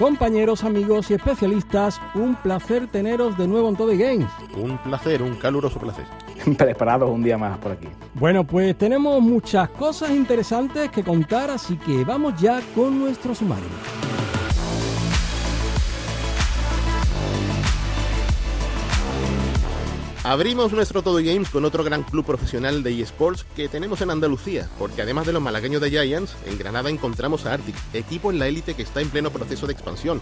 Compañeros, amigos y especialistas, un placer teneros de nuevo en Todo Games. Un placer, un caluroso placer. Preparados un día más por aquí. Bueno, pues tenemos muchas cosas interesantes que contar, así que vamos ya con nuestro sumario. Abrimos nuestro Todo Games con otro gran club profesional de eSports que tenemos en Andalucía, porque además de los malagueños de Giants, en Granada encontramos a Arctic, equipo en la élite que está en pleno proceso de expansión,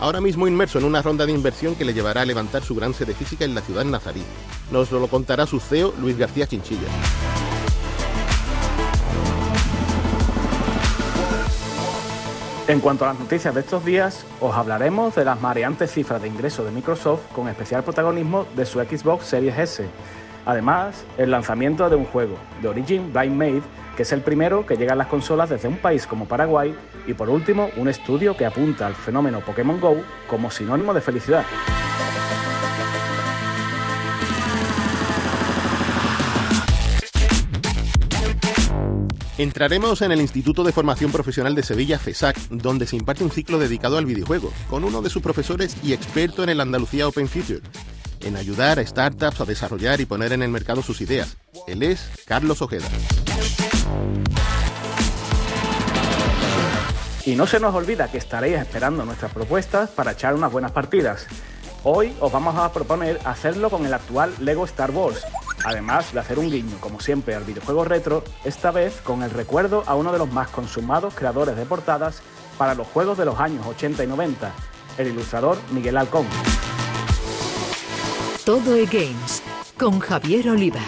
ahora mismo inmerso en una ronda de inversión que le llevará a levantar su gran sede física en la ciudad nazarí. Nos lo contará su CEO, Luis García Chinchilla. En cuanto a las noticias de estos días, os hablaremos de las mareantes cifras de ingreso de Microsoft con especial protagonismo de su Xbox Series S. Además, el lanzamiento de un juego, de Origin Blind Made, que es el primero que llega a las consolas desde un país como Paraguay, y por último, un estudio que apunta al fenómeno Pokémon Go como sinónimo de felicidad. Entraremos en el Instituto de Formación Profesional de Sevilla, FESAC, donde se imparte un ciclo dedicado al videojuego, con uno de sus profesores y experto en el Andalucía Open Future, en ayudar a startups a desarrollar y poner en el mercado sus ideas. Él es Carlos Ojeda. Y no se nos olvida que estaréis esperando nuestras propuestas para echar unas buenas partidas. Hoy os vamos a proponer hacerlo con el actual Lego Star Wars, además de hacer un guiño, como siempre, al videojuego retro, esta vez con el recuerdo a uno de los más consumados creadores de portadas para los juegos de los años 80 y 90, el ilustrador Miguel Alcón. Todo y Games con Javier Oliva.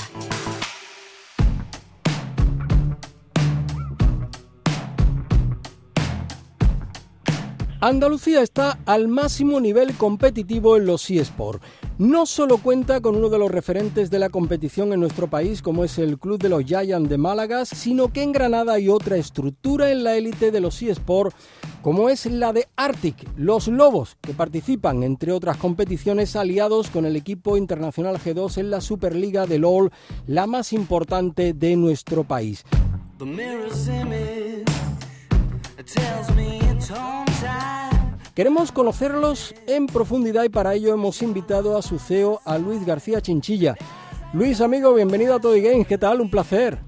Andalucía está al máximo nivel competitivo en los eSports. No solo cuenta con uno de los referentes de la competición en nuestro país, como es el Club de los Giants de Málaga, sino que en Granada hay otra estructura en la élite de los eSports, como es la de Arctic, los Lobos, que participan, entre otras competiciones, aliados con el equipo internacional G2 en la Superliga de LOL, la más importante de nuestro país. Queremos conocerlos en profundidad y para ello hemos invitado a su CEO, a Luis García Chinchilla. Luis, amigo, bienvenido a Todo Games. ¿Qué tal? Un placer.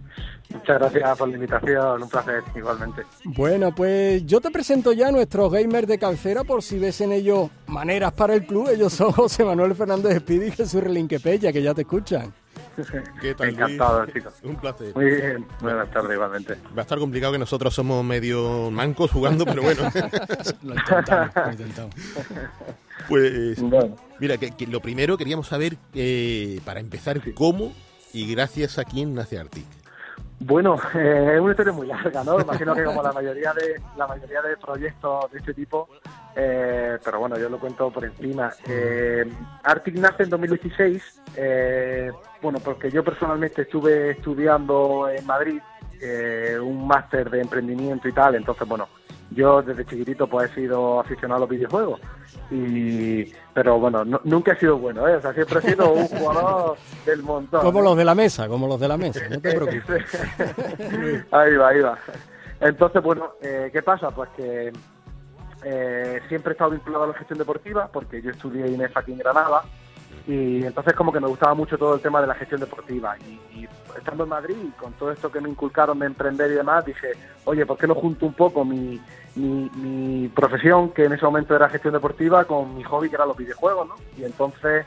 Muchas gracias por la invitación, un placer igualmente. Bueno, pues yo te presento ya a nuestros gamers de cabecera por si ves en ellos maneras para el club. Ellos son José Manuel Fernández Espidi y Jesús Relinquepella, que ya te escuchan. ¿Qué tal, Encantado, chicos. Un placer. Muy bien, buenas tardes igualmente. Va a estar complicado que nosotros somos medio mancos jugando, pero bueno. lo intentamos, lo intentamos. Pues Bueno, mira, que, que lo primero queríamos saber, eh, para empezar, cómo y gracias a quién nace Arctic. Bueno eh, es una historia muy larga, ¿no? Imagino que como la mayoría de la mayoría de proyectos de este tipo, eh, pero bueno, yo lo cuento por encima. Eh, Arctic nace en 2016, eh, bueno, porque yo personalmente estuve estudiando en Madrid eh, un máster de emprendimiento y tal, entonces bueno, yo desde chiquitito pues he sido aficionado a los videojuegos y pero bueno no- nunca he sido bueno ¿eh? o sea siempre he sido un jugador del montón Como ¿eh? los de la mesa, como los de la mesa, no te preocupes. ahí va ahí va entonces bueno eh, qué pasa pues que eh, siempre he estado vinculado a la gestión deportiva porque yo estudié INEF aquí en Granada y entonces como que me gustaba mucho todo el tema de la gestión deportiva. Y, y estando en Madrid con todo esto que me inculcaron de emprender y demás dije oye ¿por qué no junto un poco mi, mi, mi profesión que en ese momento era gestión deportiva con mi hobby que eran los videojuegos ¿no? y entonces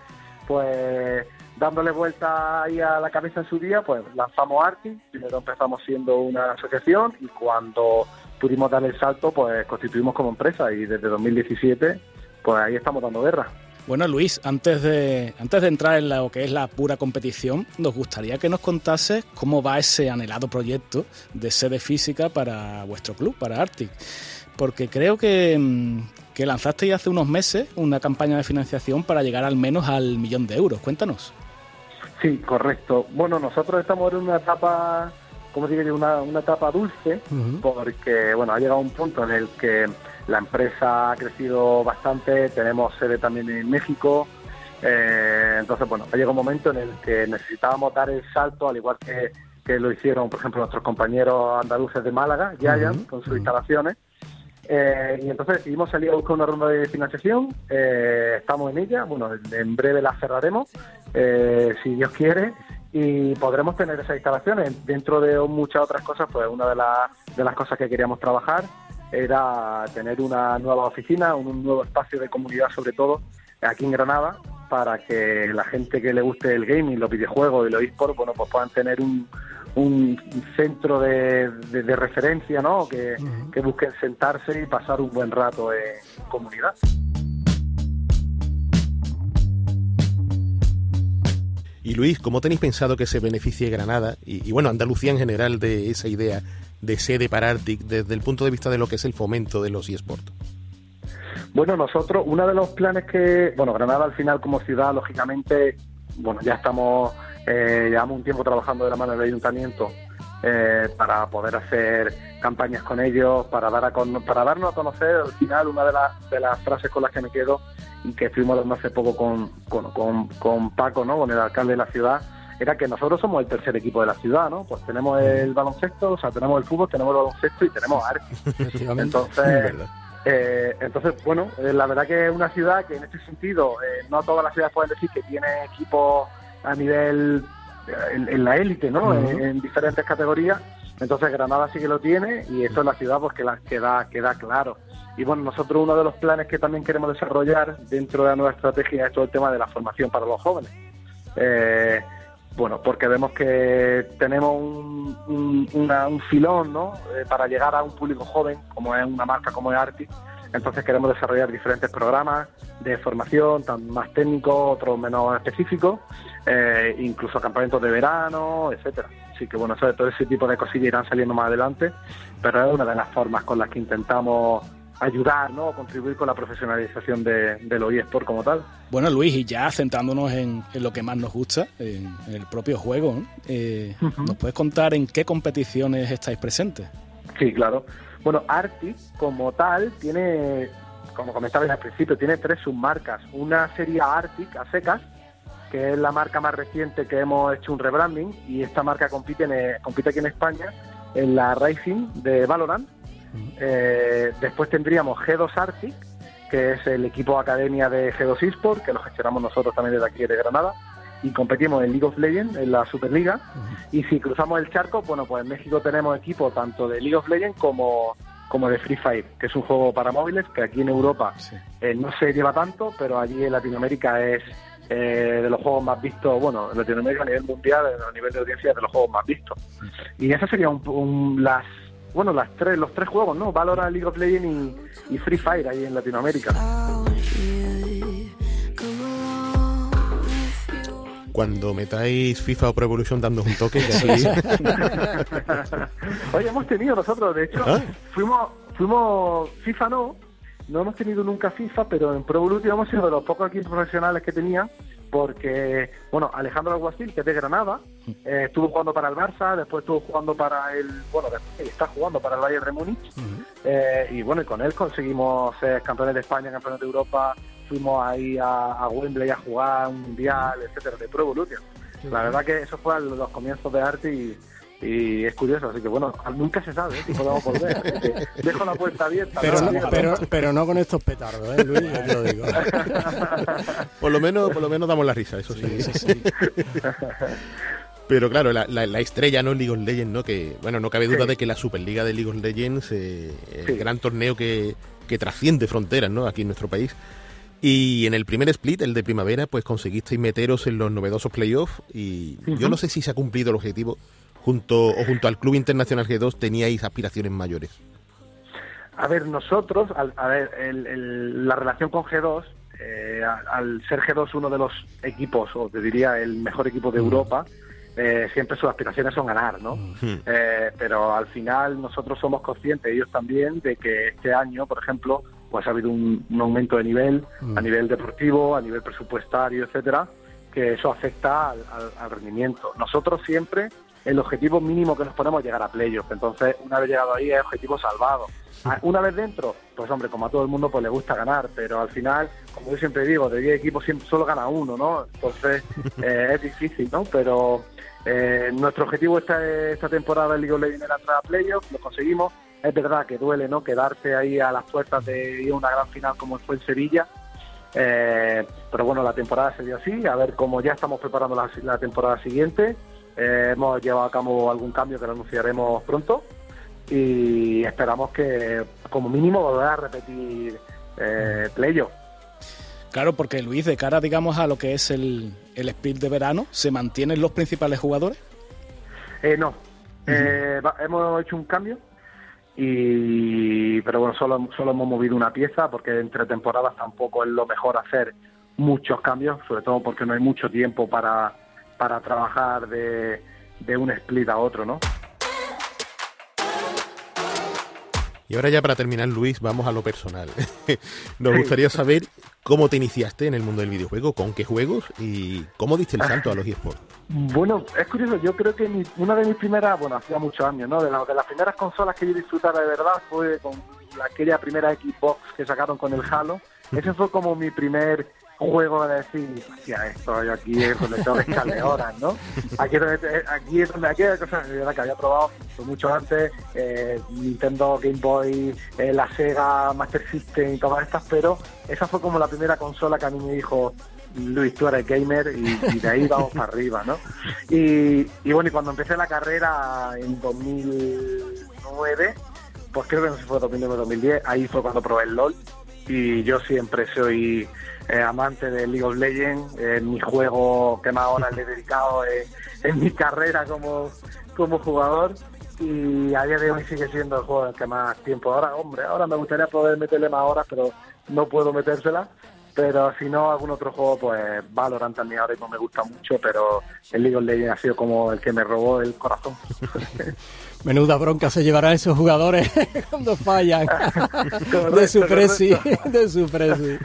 pues dándole vuelta ahí a la cabeza en su día pues lanzamos Arti. Primero empezamos siendo una asociación y cuando pudimos dar el salto pues constituimos como empresa. Y desde 2017 pues ahí estamos dando guerra Bueno, Luis, antes de, antes de entrar en lo que es la pura competición, nos gustaría que nos contases cómo va ese anhelado proyecto de sede física para vuestro club, para Arctic. Porque creo que, mm, que lanzasteis hace unos meses una campaña de financiación para llegar al menos al millón de euros. Cuéntanos. Sí, correcto. Bueno, nosotros estamos en una etapa, como digo una, una etapa dulce, porque bueno, ha llegado un punto en el que la empresa ha crecido bastante, tenemos sede también en México, eh, entonces bueno, ha llegado un momento en el que necesitábamos dar el salto, al igual que, que lo hicieron, por ejemplo, nuestros compañeros andaluces de Málaga, Giant, con sus instalaciones. Eh, y entonces decidimos salir a buscar una ronda de financiación. Eh, estamos en ella. Bueno, en breve la cerraremos, eh, si Dios quiere, y podremos tener esas instalaciones. Dentro de muchas otras cosas, pues una de, de las cosas que queríamos trabajar era tener una nueva oficina, un, nuevo espacio de comunidad, sobre todo aquí en Granada, para que la gente que le guste el gaming, los videojuegos y los esports, bueno, pues puedan tener un, un centro de, referencia, ¿no? Que, busquen sentarse y pasar un buen rato en comunidad. Y Luis, ¿cómo tenéis pensado que se beneficie Granada y, y, bueno, Andalucía en general de esa idea de sede para desde el punto de vista de lo que es el fomento de los eSports? Bueno, nosotros, uno de los planes que, bueno, Granada al final como ciudad, lógicamente, bueno, ya estamos eh, llevamos un tiempo trabajando de la mano del ayuntamiento eh, para poder hacer campañas con ellos, para dar a para darnos a conocer al final una de, las de las frases con las que me quedo y que fuimos hablando hace poco con, con, con, Paco, ¿no? con el alcalde de la ciudad, era que nosotros somos el tercer equipo de la ciudad, ¿no? Pues tenemos el baloncesto, o sea, tenemos el fútbol, tenemos el baloncesto y tenemos arte. Entonces, eh, entonces, bueno, eh, la verdad que es una ciudad que en este sentido, no todas las ciudades pueden decir que tiene equipos a nivel en, la élite, ¿no? en, diferentes categorías. Entonces Granada sí que lo tiene y esto es la ciudad pues que la, queda, queda claro. Y bueno, nosotros uno de los planes que también queremos desarrollar dentro de la nueva estrategia es todo el tema de la formación para los jóvenes. Eh, bueno, porque vemos que tenemos un, un, filón ¿no? Eh, para llegar a un público joven, como es una marca como es Arti. Entonces queremos desarrollar diferentes programas de formación, tan más técnicos, otros menos específicos, eh, incluso campamentos de verano, etcétera. Así que bueno, todo ese tipo de cosillas irán saliendo más adelante, pero es una de las formas con las que intentamos ayudar, ¿no? contribuir con la profesionalización de, de los eSports como tal. Bueno, Luis, y ya centrándonos en, lo que más nos gusta, en, el propio juego, eh, ¿nos puedes contar en qué competiciones estáis presentes? Sí, claro. Bueno, Arctic como tal tiene, como comentaba al principio, tiene tres submarcas. Una sería Arctic a secas, que es la marca más reciente que hemos hecho un rebranding y esta marca compite, en, compite aquí en España en la Racing de Valorant. Eh, después tendríamos G2 Arctic, que es el equipo academia de G2 Esport, que lo gestionamos nosotros también desde aquí de Granada y competimos en League of Legends, en la Superliga. Y si cruzamos el charco, bueno, pues en México tenemos equipo tanto de League of Legends como, como de Free Fire, que es un juego para móviles que aquí en Europa eh, no se lleva tanto, pero allí en Latinoamérica es eh, de los juegos más vistos, bueno, en Latinoamérica a nivel mundial, a nivel de audiencia, de los juegos más vistos. Y esas serían un, las bueno, las tres, los tres juegos, ¿no? Valorant, League of Legends y, y Free Fire ahí en Latinoamérica. cuando metáis FIFA o Pro Evolution dando un toque. Sí. Oye, hemos tenido nosotros, de hecho, ¿Ah? fuimos, fuimos, FIFA no, no hemos tenido nunca FIFA, pero en Pro Evolution hemos sido de los pocos equipos profesionales que tenía, porque, bueno, Alejandro Alguacil, que es de Granada, eh, estuvo jugando para el Barça, después estuvo jugando para el, bueno, está jugando para el Bayern de Múnich, eh, y bueno, y con él conseguimos ser campeones de España, campeones de Europa, fuimos ahí a, a, Wembley a jugar un mundial, etcétera, de Pro Evolution. La verdad que eso fue los comienzos de arte y, es curioso, así que bueno, nunca se sabe ¿eh? si podemos volver. Dejo la puerta abierta. Pero no, pero, pero no con estos petardos, ¿eh, Luis? Yo te lo digo. por, lo menos, por lo menos damos la risa, eso sí. Pero claro, la, la, estrella, ¿no? League of Legends, ¿no? Que, bueno, no cabe duda de que la Superliga de League of Legends, eh, el gran torneo que, que trasciende fronteras, ¿no? Aquí en nuestro país. Y en el primer split, el de primavera, pues conseguisteis meteros en los novedosos playoffs y yo no sé si se ha cumplido el objetivo. Junto, o junto al Club Internacional G2 teníais aspiraciones mayores. A ver, nosotros, a ver, la relación con G2, eh, al, ser G2 uno de los equipos, o te diría el mejor equipo de Europa, eh, siempre sus aspiraciones son ganar, ¿no? Eh, pero al final nosotros somos conscientes, ellos también, de que este año, por ejemplo, pues ha habido un, aumento de nivel a mm. nivel deportivo, a nivel presupuestario, etcétera, que eso afecta al, rendimiento. Nosotros siempre el objetivo mínimo que nos ponemos es llegar a playoff. Entonces, una vez llegado ahí, es objetivo salvado. Ah, una vez dentro, pues hombre, como a todo el mundo, pues le gusta ganar, pero al final, como yo siempre digo, de 10 equipos siempre solo gana uno, ¿no? Entonces, eh, es difícil, ¿no? Pero eh, nuestro objetivo esta, esta temporada en League of Legends era entrar a playoff, lo conseguimos. Es verdad que duele, ¿no? Quedarse ahí a las puertas de ir a una gran final como fue en Sevilla. Eh, pero bueno, la temporada se dio así. A ver cómo ya estamos preparando la, temporada siguiente. Eh, hemos llevado a cabo algún cambio que lo anunciaremos pronto. Y esperamos que, como mínimo, volver a repetir eh, playoff. Claro, porque Luis, de cara, digamos, a lo que es el, el split de verano, ¿se mantienen los principales jugadores? Eh, no. hemos hecho un cambio y pero bueno solo solo hemos movido una pieza porque entre temporadas tampoco es lo mejor hacer muchos cambios sobre todo porque no hay mucho tiempo para para trabajar de, de un split a otro no y ahora ya para terminar Luis vamos a lo personal. Nos gustaría saber cómo te iniciaste en el mundo del videojuego con qué juegos y cómo diste el salto a los eSports. Bueno, es curioso, yo creo que una de mis primeras, bueno, hacía muchos años, ¿no? De, de las primeras consolas que yo disfrutara de verdad fue con aquella primera Xbox que sacaron con el Halo. Ese fue como mi primer juego de decir, hostia, esto yo aquí es donde tengo que echarle horas, ¿no? Aquí es donde, aquí es donde aquí hay cosas que había probado mucho antes, eh, Nintendo, Game Boy, eh, la Sega, Master System y todas estas, pero esa fue como la primera consola que a mí me dijo, Luis, tú eres gamer y, de ahí vamos para arriba, ¿no? Y, bueno, y cuando empecé la carrera en 2009, pues creo que no sé si fue 2009 2010, ahí fue cuando probé el LOL y yo siempre soy eh, amante de League of Legends, mi juego que más horas le he dedicado en mi carrera como, como jugador y a día de hoy sigue siendo el juego en el que más tiempo. Ahora, hombre, ahora me gustaría poder meterle más horas, pero no puedo metérsela. Pero si no, algún otro juego, pues Valorant también ahora mismo me gusta mucho, pero el League of Legends ha sido como el que me robó el corazón. Menuda bronca se llevarán esos jugadores cuando fallan de su presi, de su presi.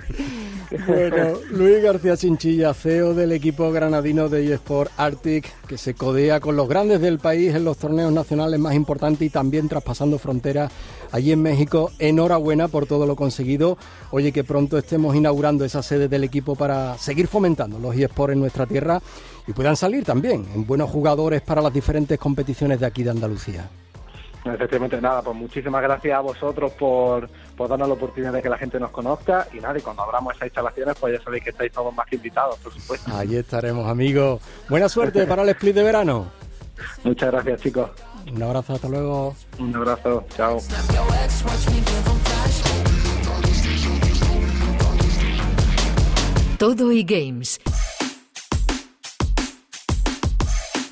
Bueno, Luis García Chinchilla, CEO del equipo granadino de eSport Arctic, que se codea con los grandes del país en los torneos nacionales más importantes y también traspasando fronteras allí en México. Enhorabuena por todo lo conseguido. Oye, que pronto estemos inaugurando esa sede del equipo para seguir fomentando los eSports en nuestra tierra y puedan salir también en buenos jugadores para las diferentes competiciones de aquí de Andalucía. Efectivamente, nada, pues muchísimas gracias a vosotros por, darnos la oportunidad de que la gente nos conozca y nada, y cuando abramos esas instalaciones, pues ya sabéis que estáis todos más que invitados, por supuesto. Ahí estaremos, amigos. Buena suerte para el split de verano. Muchas gracias, chicos. Un abrazo, hasta luego. Un abrazo, chao. Todo y Games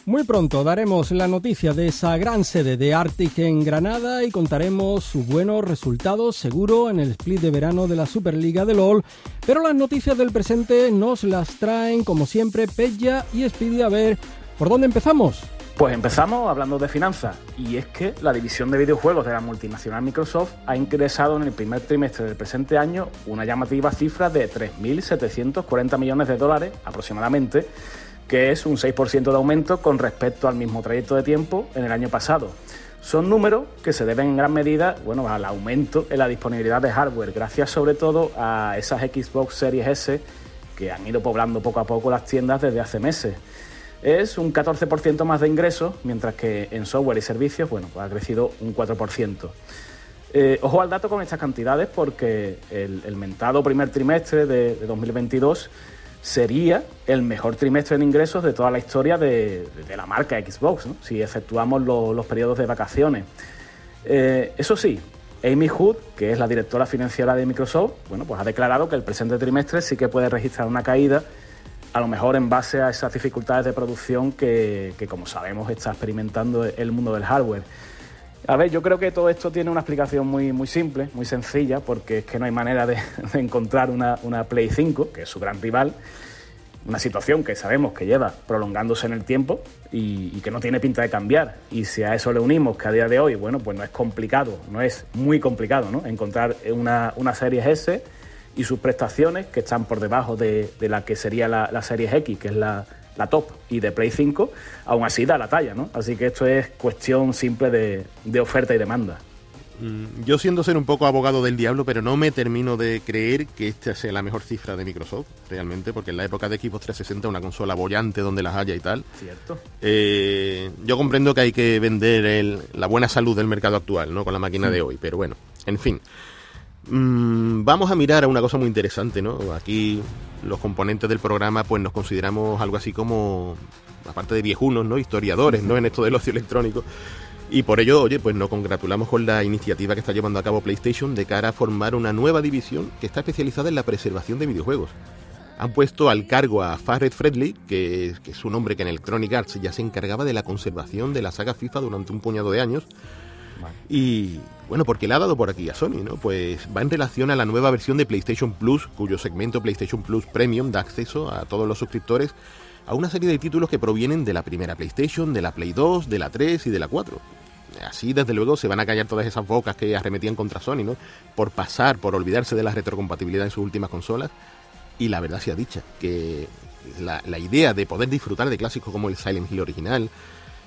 Muy pronto daremos la noticia de esa gran sede de Arctic en Granada y contaremos sus buenos resultados seguro en el split de verano de la Superliga de LOL, pero las noticias del presente nos las traen como siempre Pella y Speedy. A ver, ¿por dónde empezamos? Pues empezamos hablando de finanzas, y es que la división de videojuegos de la multinacional Microsoft ha ingresado en el primer trimestre del presente año una llamativa cifra de 3.740 millones de dólares aproximadamente, que es un 6% de aumento con respecto al mismo trayecto de tiempo en el año pasado. Son números que se deben en gran medida bueno, al aumento en la disponibilidad de hardware, gracias sobre todo a esas Xbox Series S que han ido poblando poco a poco las tiendas desde hace meses. Es un 14% más de ingresos, mientras que en software y servicios bueno, pues ha crecido un 4%. Eh, ojo al dato con estas cantidades porque el, mentado primer trimestre de, de 2022 sería el mejor trimestre en ingresos de toda la historia de, la marca Xbox, si efectuamos los periodos de vacaciones. Eh, eso sí, Amy Hood, que es la directora financiera de Microsoft, bueno, pues ha declarado que el presente trimestre sí que puede registrar una caída, a lo mejor en base a esas dificultades de producción que, como sabemos, está experimentando el mundo del hardware. A ver, yo creo que todo esto tiene una explicación muy, muy simple, muy sencilla, porque es que no hay manera de, encontrar una, Play 5, que es su gran rival, una situación que sabemos que lleva prolongándose en el tiempo y, que no tiene pinta de cambiar. Y si a eso le unimos que a día de hoy, bueno, pues no es complicado, no es muy complicado, ¿no? Encontrar una, una Series S y sus prestaciones que están por debajo de, la que sería la, la Series X, que es la, la top y de Play 5, aún así da la talla, ¿no? Así que esto es cuestión simple de, de oferta y demanda. Mm, yo siendo ser un poco abogado del diablo, pero no me termino de creer que esta sea la mejor cifra de Microsoft, realmente, porque en la época de Xbox 360 una consola bollante donde las haya y tal. Cierto. Eh, yo comprendo que hay que vender la buena salud del mercado actual, ¿no? Con la máquina de hoy, pero bueno, en fin. Mm, vamos a mirar a una cosa muy interesante, ¿no? Aquí los componentes del programa pues nos consideramos algo así como, aparte de viejunos, ¿no? Historiadores, ¿no? En esto del ocio electrónico. Y por ello, oye, pues nos congratulamos con la iniciativa que está llevando a cabo PlayStation de cara a formar una nueva división que está especializada en la preservación de videojuegos. Han puesto al cargo a Fared Fredley, que, que es un hombre que en Electronic Arts ya se encargaba de la conservación de la saga FIFA durante un puñado de años. Y bueno, porque le ha dado por aquí a Sony, ¿no? Pues va en relación a la nueva versión de PlayStation Plus, cuyo segmento PlayStation Plus Premium da acceso a todos los suscriptores a una serie de títulos que provienen de la primera PlayStation, de la Play 2, de la 3 y de la 4. Así, desde luego, se van a callar todas esas bocas que arremetían contra Sony, ¿no? Por pasar, por olvidarse de la retrocompatibilidad en sus últimas consolas. Y la verdad sea dicha, que la, la idea de poder disfrutar de clásicos como el Silent Hill original,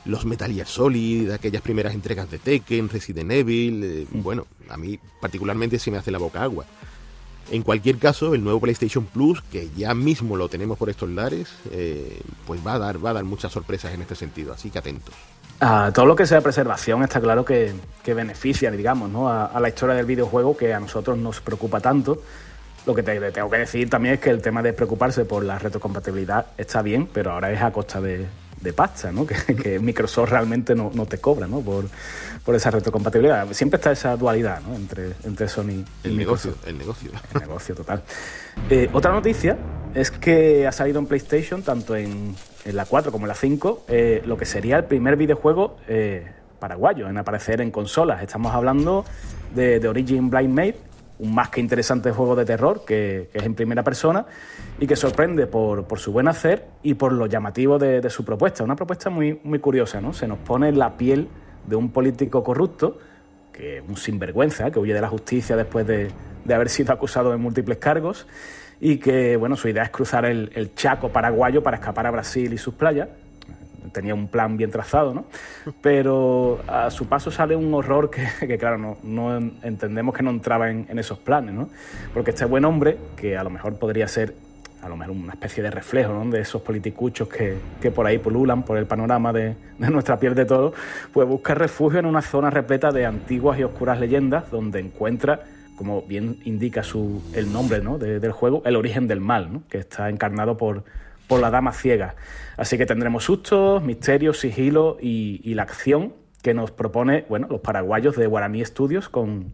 los Metal Gear Solid, aquellas primeras entregas de Tekken, Resident Evil, eh, bueno, a mí particularmente se me hace la boca agua. En cualquier caso, el nuevo PlayStation Plus, que ya mismo lo tenemos por estos lares, eh, pues va a, dar, va a dar muchas sorpresas en este sentido, así que atentos. A todo lo que sea preservación está claro que, beneficia, digamos, ¿no? a, la historia del videojuego que a nosotros nos preocupa tanto. Lo que te, tengo que decir también es que el tema de preocuparse por la retrocompatibilidad está bien, pero ahora es a costa de, de pasta, ¿no? que, Microsoft realmente no, te cobra ¿no? por, por, esa retrocompatibilidad. Siempre está esa dualidad ¿no? entre, entre Sony y el negocio. El negocio. El negocio total. Eh, otra noticia es que ha salido en PlayStation, tanto en, en la 4 como en la 5, eh, lo que sería el primer videojuego eh, paraguayo en aparecer en consolas. Estamos hablando de, de Origin Blind Made, un más que interesante juego de terror que, es en primera persona y que sorprende por, su buen hacer y por lo llamativo de, su propuesta. Una propuesta muy, muy curiosa, ¿no? Se nos pone en la piel de un político corrupto, que un sinvergüenza, que huye de la justicia después de, haber sido acusado de múltiples cargos y que, bueno, su idea es cruzar el Chaco paraguayo para escapar a Brasil y sus playas tenía un plan bien trazado, ¿no? Pero a su paso sale un horror que, claro, no, no, entendemos que no entraba en, esos planes, ¿no? Porque este buen hombre, que a lo mejor podría ser a lo mejor una especie de reflejo ¿no? de esos politicuchos que, que, por ahí pululan por el panorama de, de, nuestra piel de todo, pues busca refugio en una zona repleta de antiguas y oscuras leyendas donde encuentra, como bien indica su, el nombre ¿no? del juego, el origen del mal, ¿no? que está encarnado por, por la dama ciega. Así que tendremos sustos, misterios, sigilo y, la acción que nos propone bueno, los paraguayos de Guaraní Studios con,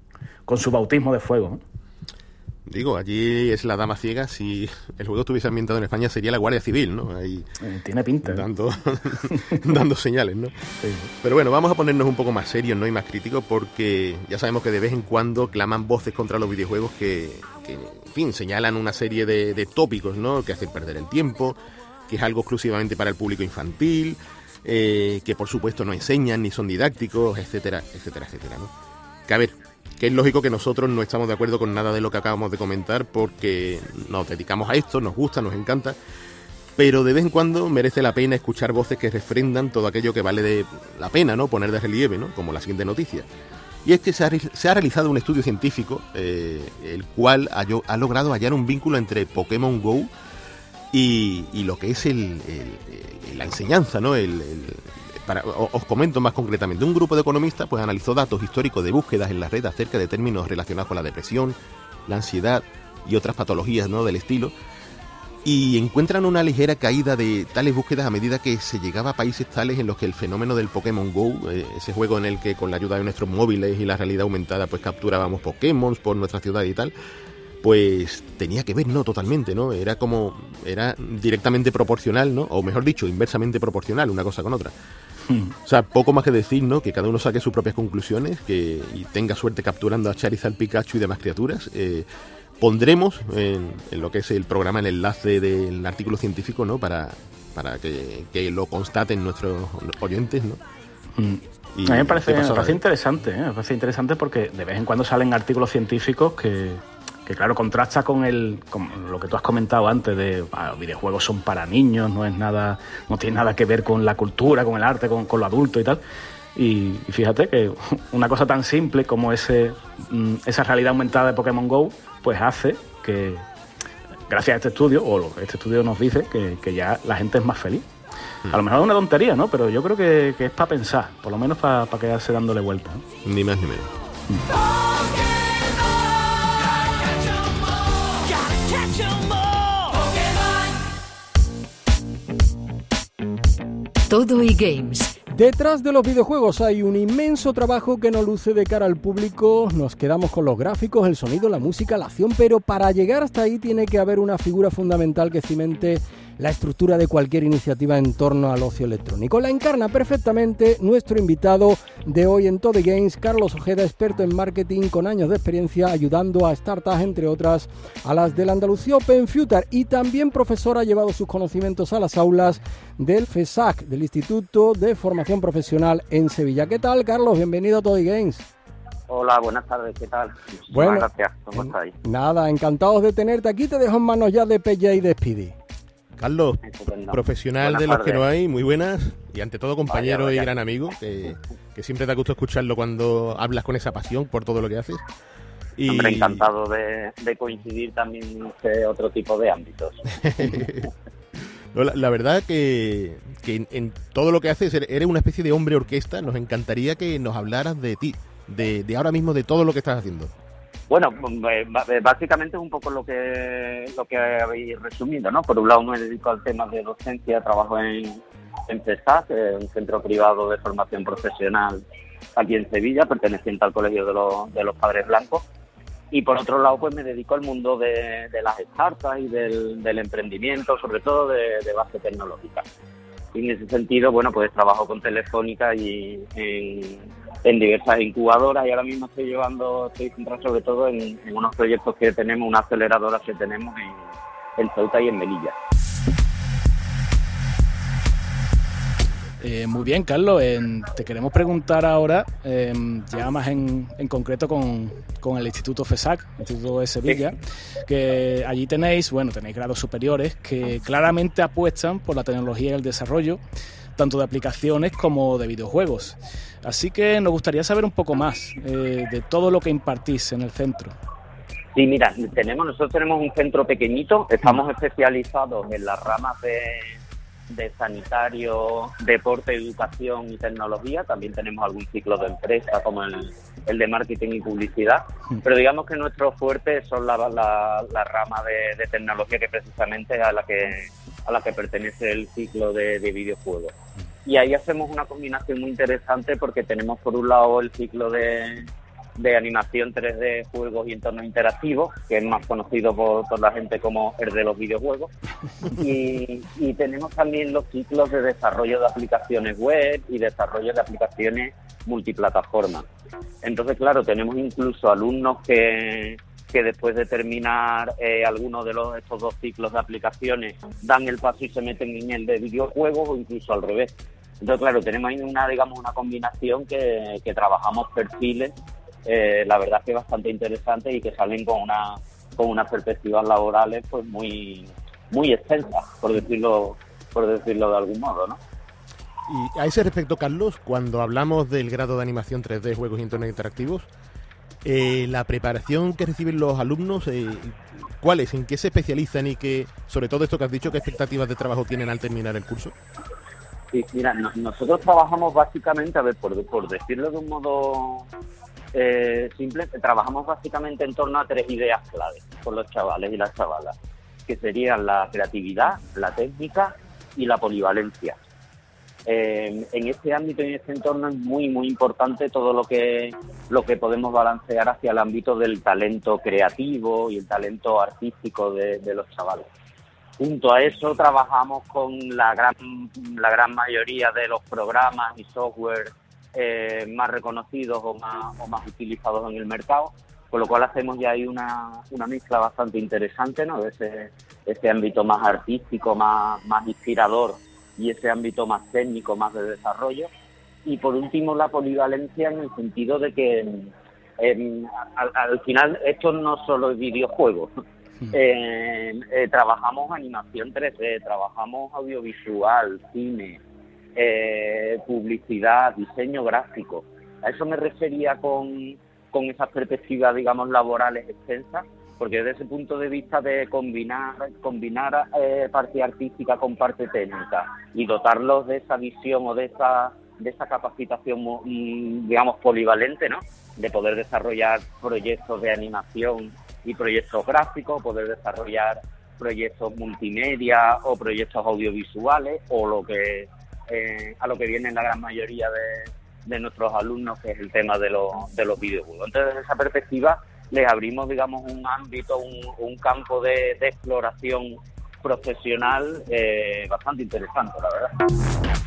su bautismo de fuego. Digo, allí es la dama ciega. Si el juego estuviese ambientado en España, sería la Guardia Civil, ¿no? Ahí eh, Tiene pinta. ¿eh? Dando, señales, ¿no? Pero bueno, vamos a ponernos un poco más serios, ¿no? Y más críticos, porque ya sabemos que de vez en cuando claman voces contra los videojuegos que, fin, señalan una serie de, de tópicos, ¿no? Que hacen perder el tiempo, que es algo exclusivamente para el público infantil, eh, que por supuesto no enseñan ni son didácticos, etcétera, etcétera, etcétera, ¿no? Que a ver, que es lógico que nosotros no estamos de acuerdo con nada de lo que acabamos de comentar porque nos dedicamos a esto, nos gusta, nos encanta, pero de vez en cuando merece la pena escuchar voces que refrendan todo aquello que vale de la pena, ¿no? Poner de relieve, ¿no? Como la siguiente noticia. Y es que se ha, realizado un estudio científico, eh, el cual ha, logrado hallar un vínculo entre Pokémon Go y, lo que es la enseñanza, ¿no? os comento más concretamente. Un grupo de economistas pues, analizó datos históricos de búsquedas en la red acerca de términos relacionados con la depresión, la ansiedad y otras patologías ¿no? del estilo. Y encuentran una ligera caída de tales búsquedas a medida que se llegaba a países tales en los que el fenómeno del Pokémon Go, eh, ese juego en el que con la ayuda de nuestros móviles y la realidad aumentada pues capturábamos Pokémon por nuestra ciudad y tal, pues tenía que ver, ¿no? Totalmente, ¿no? Era como, era directamente proporcional, ¿no? O mejor dicho, inversamente proporcional una cosa con otra. Hmm. O sea, poco más que decir, ¿no? Que cada uno saque sus propias conclusiones que, y tenga suerte capturando a Charizard, Pikachu y demás criaturas. Eh, Pondremos en, lo que es el programa el enlace del artículo científico, ¿no? Para, para que, lo constaten nuestros oyentes, ¿no? Mm. a mí me parece, interesante, ¿eh? me parece interesante porque de vez en cuando salen artículos científicos que, que claro, contrasta con, el, con lo que tú has comentado antes de ah, videojuegos son para niños, no es nada, no tiene nada que ver con la cultura, con el arte, con, con lo adulto y tal. Y, fíjate que una cosa tan simple como ese, mm, esa realidad aumentada de Pokémon Go, pues hace que, gracias a este estudio, o este estudio nos dice que, ya la gente es más feliz. A lo mejor es una tontería, ¿no? Pero yo creo que, es para pensar, por lo menos para, quedarse dándole vuelta. Ni más ni menos. Todo y Games Detrás de los videojuegos hay un inmenso trabajo que no luce de cara al público, nos quedamos con los gráficos, el sonido, la música, la acción, pero para llegar hasta ahí tiene que haber una figura fundamental que cimente la estructura de cualquier iniciativa en torno al ocio electrónico. La encarna perfectamente nuestro invitado de hoy en Todo Games, Carlos Ojeda, experto en marketing con años de experiencia ayudando a startups, entre otras, a las del Andalucía Open Future y también profesor ha llevado sus conocimientos a las aulas del FESAC, del Instituto de Formación Profesional en Sevilla. ¿Qué tal, Carlos? Bienvenido a Todo Games. Hola, buenas tardes, ¿qué tal? Bueno, gracias, ¿cómo estáis? Nada, encantados de tenerte aquí. Te dejo en manos ya de PJ y de Speedy. Carlos, profesional de los que no hay, muy buenas y ante todo compañero y gran amigo, que, siempre da gusto escucharlo cuando hablas con esa pasión por todo lo que haces. Y... Hombre, encantado de, coincidir también en otro tipo de ámbitos. la, verdad que, en, todo lo que haces eres una especie de hombre orquesta. Nos encantaría que nos hablaras de ti, de, de ahora mismo, de todo lo que estás haciendo. Bueno, eh, eh, básicamente es un poco lo que lo que habéis resumido, ¿no? Por un lado me dedico al tema de docencia, trabajo en, en CESAC, un centro privado de formación profesional aquí en Sevilla, perteneciente al Colegio de los, de los Padres Blancos. Y por otro lado, pues me dedico al mundo de, las startups y del, emprendimiento, sobre todo de base tecnológica. Y en ese sentido, bueno, pues trabajo con Telefónica y en, diversas incubadoras y ahora mismo estoy llevando, estoy centrado sobre todo en, unos proyectos que tenemos, una aceleradora que tenemos en, en Ceuta y en Melilla. Eh, muy bien, Carlos. te queremos preguntar ahora, em, ya más en, en concreto con, con, el Instituto FESAC, Instituto de Sevilla, que allí tenéis, bueno, tenéis grados superiores que claramente apuestan por la tecnología y el desarrollo, tanto de aplicaciones como de videojuegos. Así que nos gustaría saber un poco más eh, de todo lo que impartís en el centro. Sí, mira, tenemos nosotros tenemos un centro pequeñito, estamos especializados en las ramas de, de sanitario, deporte, educación y tecnología. También tenemos algún ciclo de empresa como el, de marketing y publicidad. Pero digamos que nuestros fuertes son la, la, rama de, tecnología que precisamente a la que a la que pertenece el ciclo de, de videojuegos. Y ahí hacemos una combinación muy interesante porque tenemos por un lado el ciclo de, de animación 3D, juegos y entornos interactivos, que es más conocido por, por la gente como el de los videojuegos. Y, y, tenemos también los ciclos de desarrollo de aplicaciones web y desarrollo de aplicaciones multiplataforma. Entonces, claro, tenemos incluso alumnos que, que después de terminar eh, alguno de los, estos dos ciclos de aplicaciones dan el paso y se meten en el de videojuegos o incluso al revés. Entonces, claro, tenemos ahí una, digamos, una combinación que, trabajamos perfiles, eh, la verdad que bastante interesantes y que salen con una con unas perspectivas laborales pues muy muy extensas, por decirlo por decirlo de algún modo, ¿no? Y a ese respecto, Carlos, cuando hablamos del grado de animación 3D, juegos y entornos interactivos, eh, la preparación que reciben los alumnos, eh, ¿cuál es? ¿En qué se especializan y qué, sobre todo esto que has dicho, qué expectativas de trabajo tienen al terminar el curso? Sí, mira, nosotros trabajamos básicamente, a ver, por, por decirlo de un modo eh, trabajamos básicamente en torno a tres ideas clave con los chavales y las chavalas, que serían la creatividad, la técnica y la polivalencia. Eh, en este ámbito y en este entorno es muy muy importante todo lo que lo que podemos balancear hacia el ámbito del talento creativo y el talento artístico de los chavales. Junto a eso trabajamos con la gran, la gran mayoría de los programas y software eh, más reconocidos o más, o más utilizados en el mercado, con lo cual hacemos ya ahí una, una mezcla bastante interesante, ¿no? De ese, ese ámbito más artístico, más, más inspirador y ese ámbito más técnico, más de desarrollo. Y por último, la polivalencia en el sentido de que al, final esto no solo es videojuego. Eh, eh, trabajamos animación 3D, trabajamos audiovisual, cine, eh, publicidad, diseño gráfico. A eso me refería con, con esas perspectivas, digamos, laborales extensas, porque desde ese punto de vista de combinar, combinar eh, parte artística con parte técnica y dotarlos de esa visión o de esa, de esa capacitación, mm, digamos, polivalente, ¿no? De poder desarrollar proyectos de animación y proyectos gráficos, poder desarrollar proyectos multimedia o proyectos audiovisuales o lo que eh, a lo que viene la gran mayoría de, de nuestros alumnos, que es el tema de, los, de los videojuegos. Entonces, desde esa perspectiva, les abrimos, digamos, un ámbito, un, campo de, exploración profesional eh, bastante interesante, la verdad.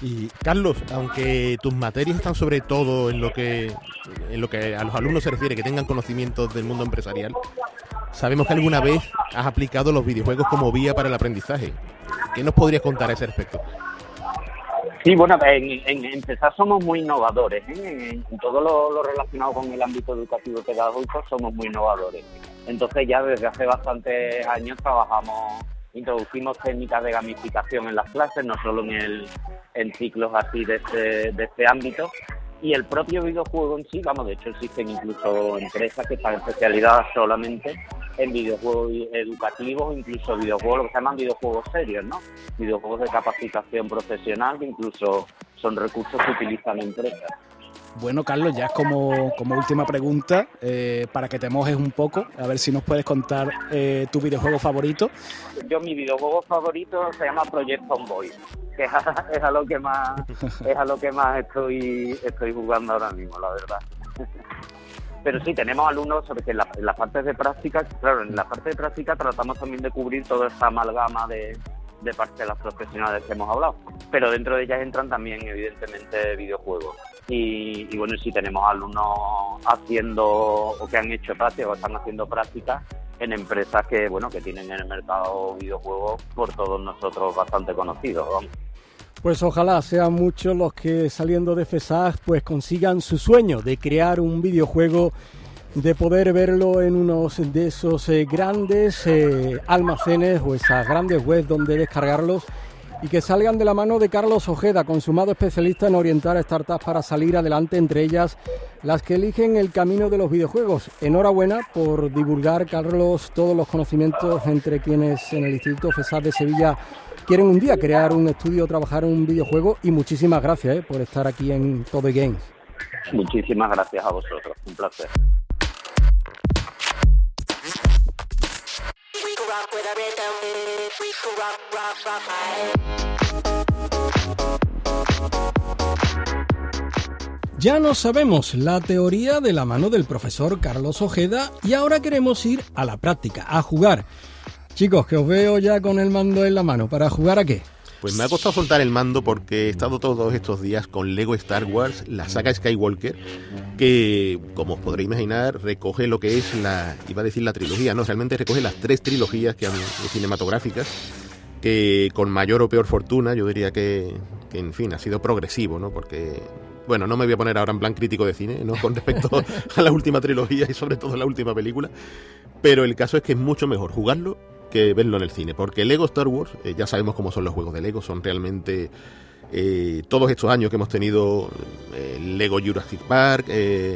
Y Carlos, aunque tus materias están sobre todo en lo que en lo que a los alumnos se refiere, que tengan conocimientos del mundo empresarial, sabemos que alguna vez has aplicado los videojuegos como vía para el aprendizaje. ¿Qué nos podrías contar a ese respecto? Sí, bueno, en, en, empezar somos muy innovadores. ¿eh? En, todo lo, relacionado con el ámbito educativo pedagógico somos muy innovadores. Entonces ya desde hace bastantes años trabajamos introducimos técnicas de gamificación en las clases, no solo en, el, en ciclos así de este, de este ámbito. Y el propio videojuego en sí, vamos, de hecho existen incluso empresas que están especializadas solamente en videojuegos educativos, incluso videojuegos, lo que se llaman videojuegos serios, ¿no? Videojuegos de capacitación profesional que incluso son recursos que utilizan empresas. Bueno, Carlos, ya es como, como última pregunta, eh, para que te mojes un poco, a ver si nos puedes contar eh, tu videojuego favorito. Yo, mi videojuego favorito se llama Project Boy, que es a, lo que más es a lo que más estoy estoy jugando ahora mismo, la verdad. Pero sí, tenemos alumnos sobre que en, la, en las partes de práctica, claro, en la parte de práctica tratamos también de cubrir toda esta amalgama de, de parte de las profesionales que hemos hablado. Pero dentro de ellas entran también, evidentemente, videojuegos. Y, bueno, si tenemos alumnos haciendo o que han hecho práctica o están haciendo prácticas en empresas que, bueno, que tienen en el mercado videojuegos por todos nosotros bastante conocidos. Pues ojalá sean muchos los que saliendo de FESAG pues consigan su sueño de crear un videojuego de poder verlo en unos de esos eh, grandes eh, almacenes o esas grandes webs donde descargarlos y que salgan de la mano de Carlos Ojeda, consumado especialista en orientar startups para salir adelante, entre ellas las que eligen el camino de los videojuegos. Enhorabuena por divulgar, Carlos, todos los conocimientos entre quienes en el Instituto FESAD de Sevilla quieren un día crear un estudio trabajar un videojuego y muchísimas gracias eh, por estar aquí en Todo Games. Muchísimas gracias a vosotros, un placer. Ya no sabemos la teoría de la mano del profesor Carlos Ojeda y ahora queremos ir a la práctica, a jugar. Chicos, que os veo ya con el mando en la mano. ¿Para jugar a qué? Pues me ha costado soltar el mando porque he estado todos estos días con Lego Star Wars, la saga Skywalker, que, como os podréis imaginar, recoge lo que es la, iba a decir la trilogía, no, realmente recoge las tres trilogías que han, cinematográficas, que con mayor o peor fortuna, yo diría que, que, en fin, ha sido progresivo, ¿no? Porque, bueno, no me voy a poner ahora en plan crítico de cine, ¿no? Con respecto a la última trilogía y sobre todo a la última película, pero el caso es que es mucho mejor jugarlo que verlo en el cine, porque Lego Star Wars, eh, ya sabemos cómo son los juegos de Lego, son realmente eh, todos estos años que hemos tenido eh, Lego Jurassic Park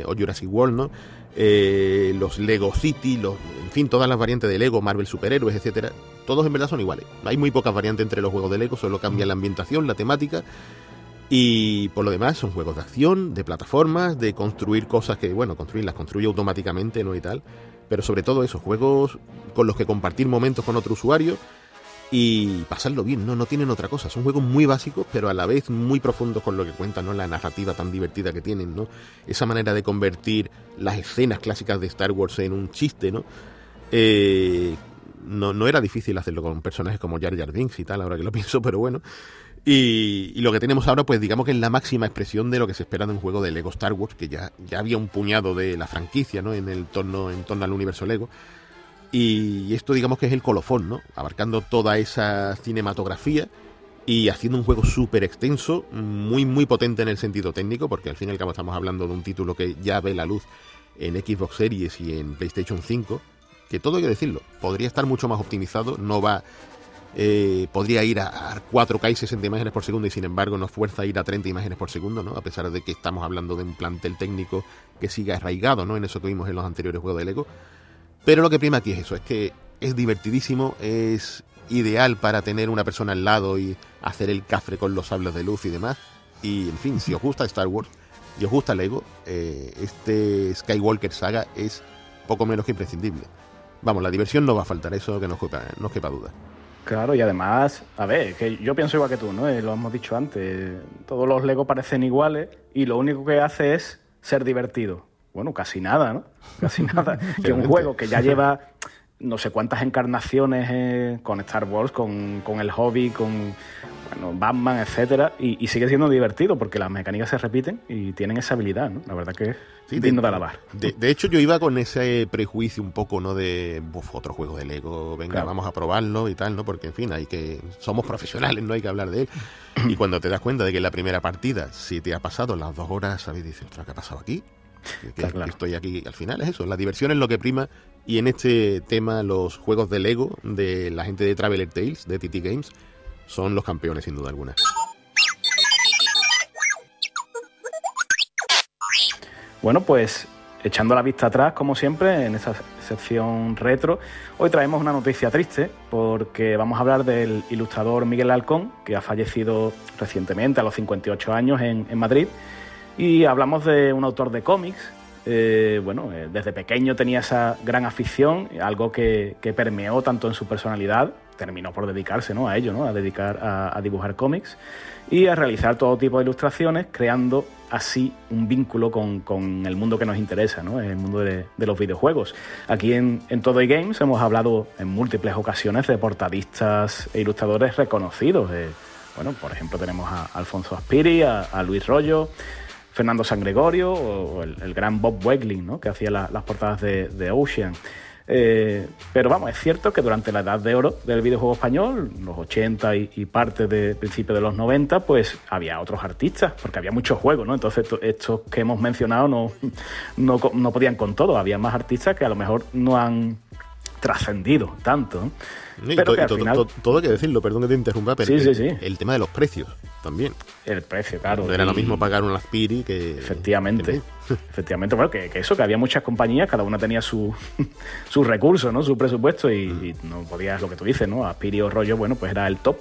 o Jurassic World, ¿no? los Lego City, los, en fin, todas las variantes de Lego, Marvel Superhéroes, etcétera, todos en verdad son iguales. Hay muy pocas variantes entre los juegos de Lego, solo cambia la ambientación, la temática. Y por lo demás son juegos de acción, de plataformas, de construir cosas que, bueno, construir las construye automáticamente, ¿no? Y tal pero sobre todo esos juegos con los que compartir momentos con otro usuario y pasarlo bien, ¿no? No tienen otra cosa. Son juegos muy básicos, pero a la vez muy profundos con lo que cuentan, ¿no? La narrativa tan divertida que tienen, ¿no? Esa manera de convertir las escenas clásicas de Star Wars en un chiste, ¿no? Eh, no, no era difícil hacerlo con personajes como Jar Jar Binks y tal, ahora que lo pienso, pero bueno. Y, lo que tenemos ahora, pues digamos que es la máxima expresión de lo que se espera de un juego de Lego Star Wars, que ya, ya había un puñado de la franquicia, ¿no? En el torno, en torno al universo Lego. Y esto digamos que es el colofón, ¿no? Abarcando toda esa cinematografía y haciendo un juego súper extenso, muy muy potente en el sentido técnico, porque al fin y al cabo estamos hablando de un título que ya ve la luz en Xbox Series y en PlayStation 5, que todo hay que decirlo, podría estar mucho más optimizado, no va eh, podría ir a 4K y 60 imágenes por segundo y sin embargo nos fuerza a ir a 30 imágenes por segundo, ¿no? A pesar de que estamos hablando de un plantel técnico que siga arraigado, ¿no? En eso que vimos en los anteriores juegos de Lego. Pero lo que prima aquí es eso, es que es divertidísimo, es ideal para tener una persona al lado y hacer el cafre con los sables de luz y demás. Y en fin, si os gusta Star Wars y os gusta Lego, eh, este Skywalker Saga es poco menos que imprescindible. Vamos, la diversión no va a faltar, eso que no no os quepa duda. Claro, y además, a ver, que yo pienso igual que tú, ¿no? Eh, lo hemos dicho antes, todos los Lego parecen iguales y lo único que hace es ser divertido. Bueno, casi nada, ¿no? Casi nada. que un juego que ya lleva no sé cuántas encarnaciones eh, con Star Wars, con, con el hobby, con bueno, Batman, etcétera, y, sigue siendo divertido porque las mecánicas se repiten y tienen esa habilidad, ¿no? La verdad que es digno de, alabar. De, hecho, yo iba con ese prejuicio un poco, ¿no? De otro juego de Lego, venga, vamos a probarlo y tal, ¿no? Porque, en fin, hay que somos profesionales, no hay que hablar de él. Y cuando te das cuenta de que en la primera partida, si te ha pasado las dos horas, ¿sabes? Dices, ¿qué ha pasado aquí? Que, estoy aquí al final es eso la diversión es lo que prima y en este tema los juegos de Lego de la gente de Traveler Tales de TT Games son los campeones sin duda alguna. Bueno, pues echando la vista atrás, como siempre, en esta sección retro, hoy traemos una noticia triste porque vamos a hablar del ilustrador Miguel Alcón, que ha fallecido recientemente a los 58 años en, Madrid, y hablamos de un autor de cómics. Eh, bueno, eh, desde pequeño tenía esa gran afición, algo que, que permeó tanto en su personalidad terminó por dedicarse ¿no? a ello, ¿no? a dedicar a, dibujar cómics y a realizar todo tipo de ilustraciones, creando así un vínculo con, el mundo que nos interesa, ¿no? el mundo de, los videojuegos. Aquí en, en Todo y Games hemos hablado en múltiples ocasiones de portadistas e ilustradores reconocidos. bueno, por ejemplo, tenemos a Alfonso Aspiri, a, Luis Rollo, Fernando San Gregorio o el, gran Bob Wegling, ¿no? que hacía las portadas de Ocean. Eh, pero vamos, es cierto que durante la edad de oro del videojuego español, los 80 y, parte de principio de los 90, pues había otros artistas, porque había muchos juegos, ¿no? Entonces estos que hemos mencionado no, no, no podían con todo, había más artistas que a lo mejor no han trascendido tanto. pero que al final... todo, hay que decirlo, perdón que te interrumpa, pero el, tema de los precios también. El precio, claro. No era lo mismo pagar un Aspiri que... Efectivamente, efectivamente, bueno, que, eso, que había muchas compañías, cada una tenía su, sus recursos, ¿no? su presupuesto y, mm. no podías, lo que tú dices, ¿no? Aspiri o rollo, bueno, pues era el top.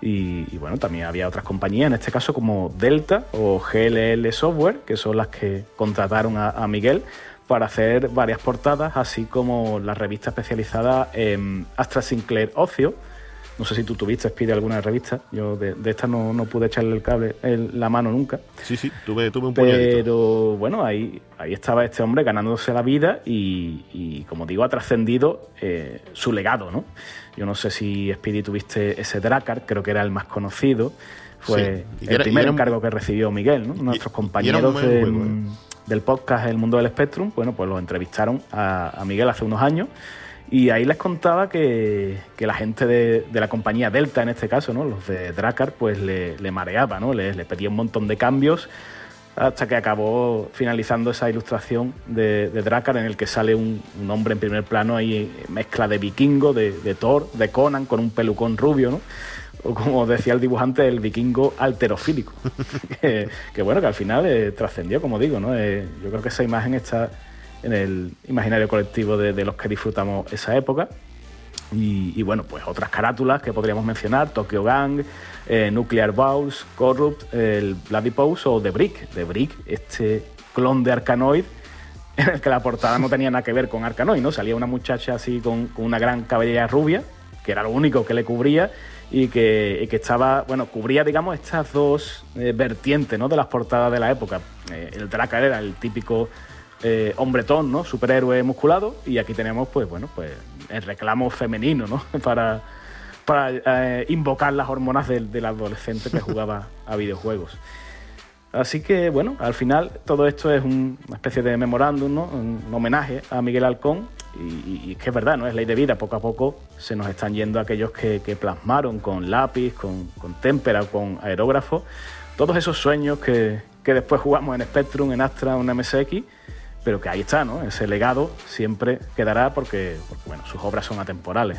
Y, bueno, también había otras compañías, en este caso como Delta o GLL Software, que son las que contrataron a Miguel para hacer varias portadas, así como la revista especializada en Astra Sinclair Ocio. No sé si tú tuviste, Speedy, alguna revista. Yo de, esta no, pude echarle el cable, la mano nunca. Sí, sí, tuve, tuve un Pero bueno, ahí, ahí estaba este hombre ganándose la vida y, como digo, ha trascendido eh, su legado, ¿no? Yo no sé si Speedy tuviste ese Dracar, creo que era el más conocido. Fue el primer encargo que recibió Miguel, ¿no? Nuestros compañeros de, ¿eh? Del podcast El Mundo del Spectrum, bueno, pues lo entrevistaron a, Miguel hace unos años y ahí les contaba que, la gente de, la compañía Delta, en este caso, ¿no? los de Dracar, pues le, mareaba, ¿no? le, pedía un montón de cambios hasta que acabó finalizando esa ilustración de, de Dracar en el que sale un, hombre en primer plano ahí mezcla de vikingo, de, de Thor, de Conan con un pelucón rubio, ¿no? O como decía el dibujante, el vikingo alterofílico. que, bueno, que al final eh, trascendió, como digo, ¿no? Eh, yo creo que esa imagen está en el imaginario colectivo de, los que disfrutamos esa época. Y, bueno, pues otras carátulas que podríamos mencionar, Tokyo Gang, eh, Nuclear Balls, Corrupt, el Bloody Pose o The Brick. The Brick, este clon de Arkanoid, en el que la portada no tenía nada que ver con Arkanoid, ¿no? Salía una muchacha así con, con una gran cabellera rubia, que era lo único que le cubría, y que, estaba, bueno, cubría, digamos, estas dos eh, vertientes, ¿no? De las portadas de la época. Eh, el Dracar era el típico eh, hombretón, ¿no? Superhéroe musculado y aquí tenemos, pues, bueno, pues el reclamo femenino, ¿no? para, para eh, invocar las hormonas del, del adolescente que jugaba a videojuegos. Así que, bueno, al final todo esto es una especie de memorándum, ¿no? un, homenaje a Miguel Alcón. Y, es que es verdad, ¿no? Es ley de vida. Poco a poco se nos están yendo aquellos que, plasmaron con lápiz, con, con témpera, con aerógrafo, todos esos sueños que, después jugamos en Spectrum, en Astra, en MSX, pero que ahí está, ¿no? Ese legado siempre quedará porque, porque bueno, sus obras son atemporales.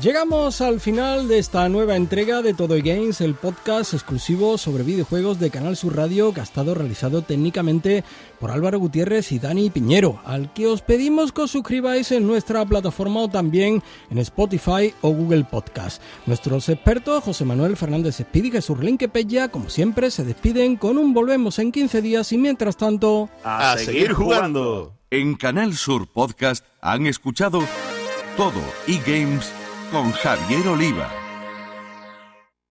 Llegamos al final de esta nueva entrega de Todo Games, el podcast exclusivo sobre videojuegos de Canal Sur Radio que ha estado realizado técnicamente por Álvaro Gutiérrez y Dani Piñero, al que os pedimos que os suscribáis en nuestra plataforma o también en Spotify o Google Podcast. Nuestros expertos José Manuel Fernández Espíritu y Jesús Pella, como siempre, se despiden con un volvemos en 15 días y mientras tanto... ¡A, seguir jugando! En Canal Sur Podcast han escuchado Todo eGames con Javier Oliva.